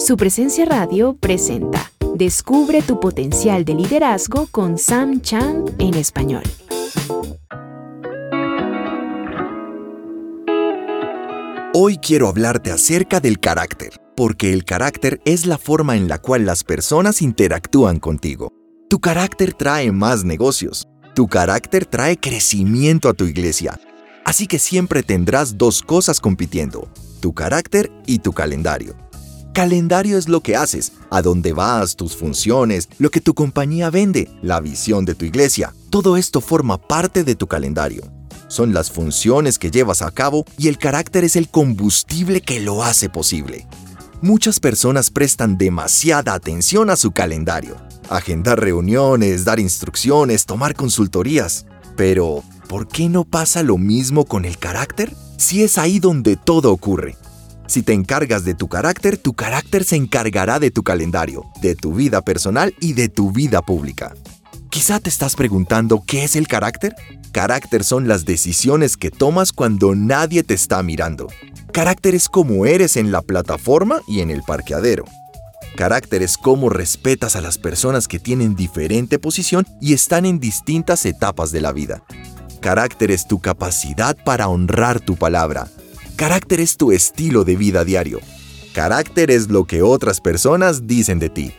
Su presencia radio presenta Descubre tu potencial de liderazgo con Sam Chan en español. Hoy quiero hablarte acerca del carácter, porque el carácter es la forma en la cual las personas interactúan contigo. Tu carácter trae más negocios. Tu carácter trae crecimiento a tu iglesia. Así que siempre tendrás dos cosas compitiendo, tu carácter y tu calendario. Calendario es lo que haces, a dónde vas, tus funciones, lo que tu compañía vende, la visión de tu iglesia. Todo esto forma parte de tu calendario. Son las funciones que llevas a cabo y el carácter es el combustible que lo hace posible. Muchas personas prestan demasiada atención a su calendario. Agendar reuniones, dar instrucciones, tomar consultorías. Pero, ¿por qué no pasa lo mismo con el carácter? Si es ahí donde todo ocurre. Si te encargas de tu carácter, tu carácter se encargará de tu calendario, de tu vida personal y de tu vida pública. Quizá te estás preguntando qué es el carácter. Carácter son las decisiones que tomas cuando nadie te está mirando. Carácter es cómo eres en la plataforma y en el parqueadero. Carácter es cómo respetas a las personas que tienen diferente posición y están en distintas etapas de la vida. Carácter es tu capacidad para honrar tu palabra, Carácter es tu estilo de vida diario. Carácter es lo que otras personas dicen de ti.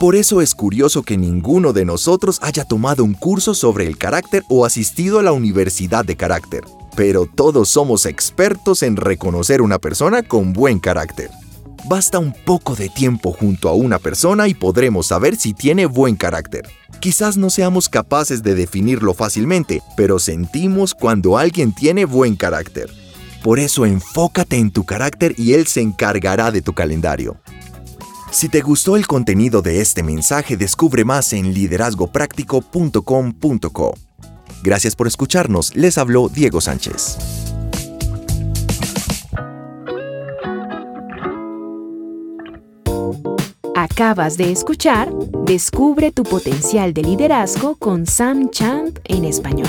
Por eso es curioso que ninguno de nosotros haya tomado un curso sobre el carácter o asistido a la universidad de carácter. Pero todos somos expertos en reconocer una persona con buen carácter. Basta un poco de tiempo junto a una persona y podremos saber si tiene buen carácter. Quizás no seamos capaces de definirlo fácilmente, pero sentimos cuando alguien tiene buen carácter. Por eso enfócate en tu carácter y Él se encargará de tu calendario. Si te gustó el contenido de este mensaje, descubre más en liderazgopráctico.com.co. Gracias por escucharnos, les habló Diego Sánchez. Acabas de escuchar Descubre tu potencial de liderazgo con Sam Chand en español.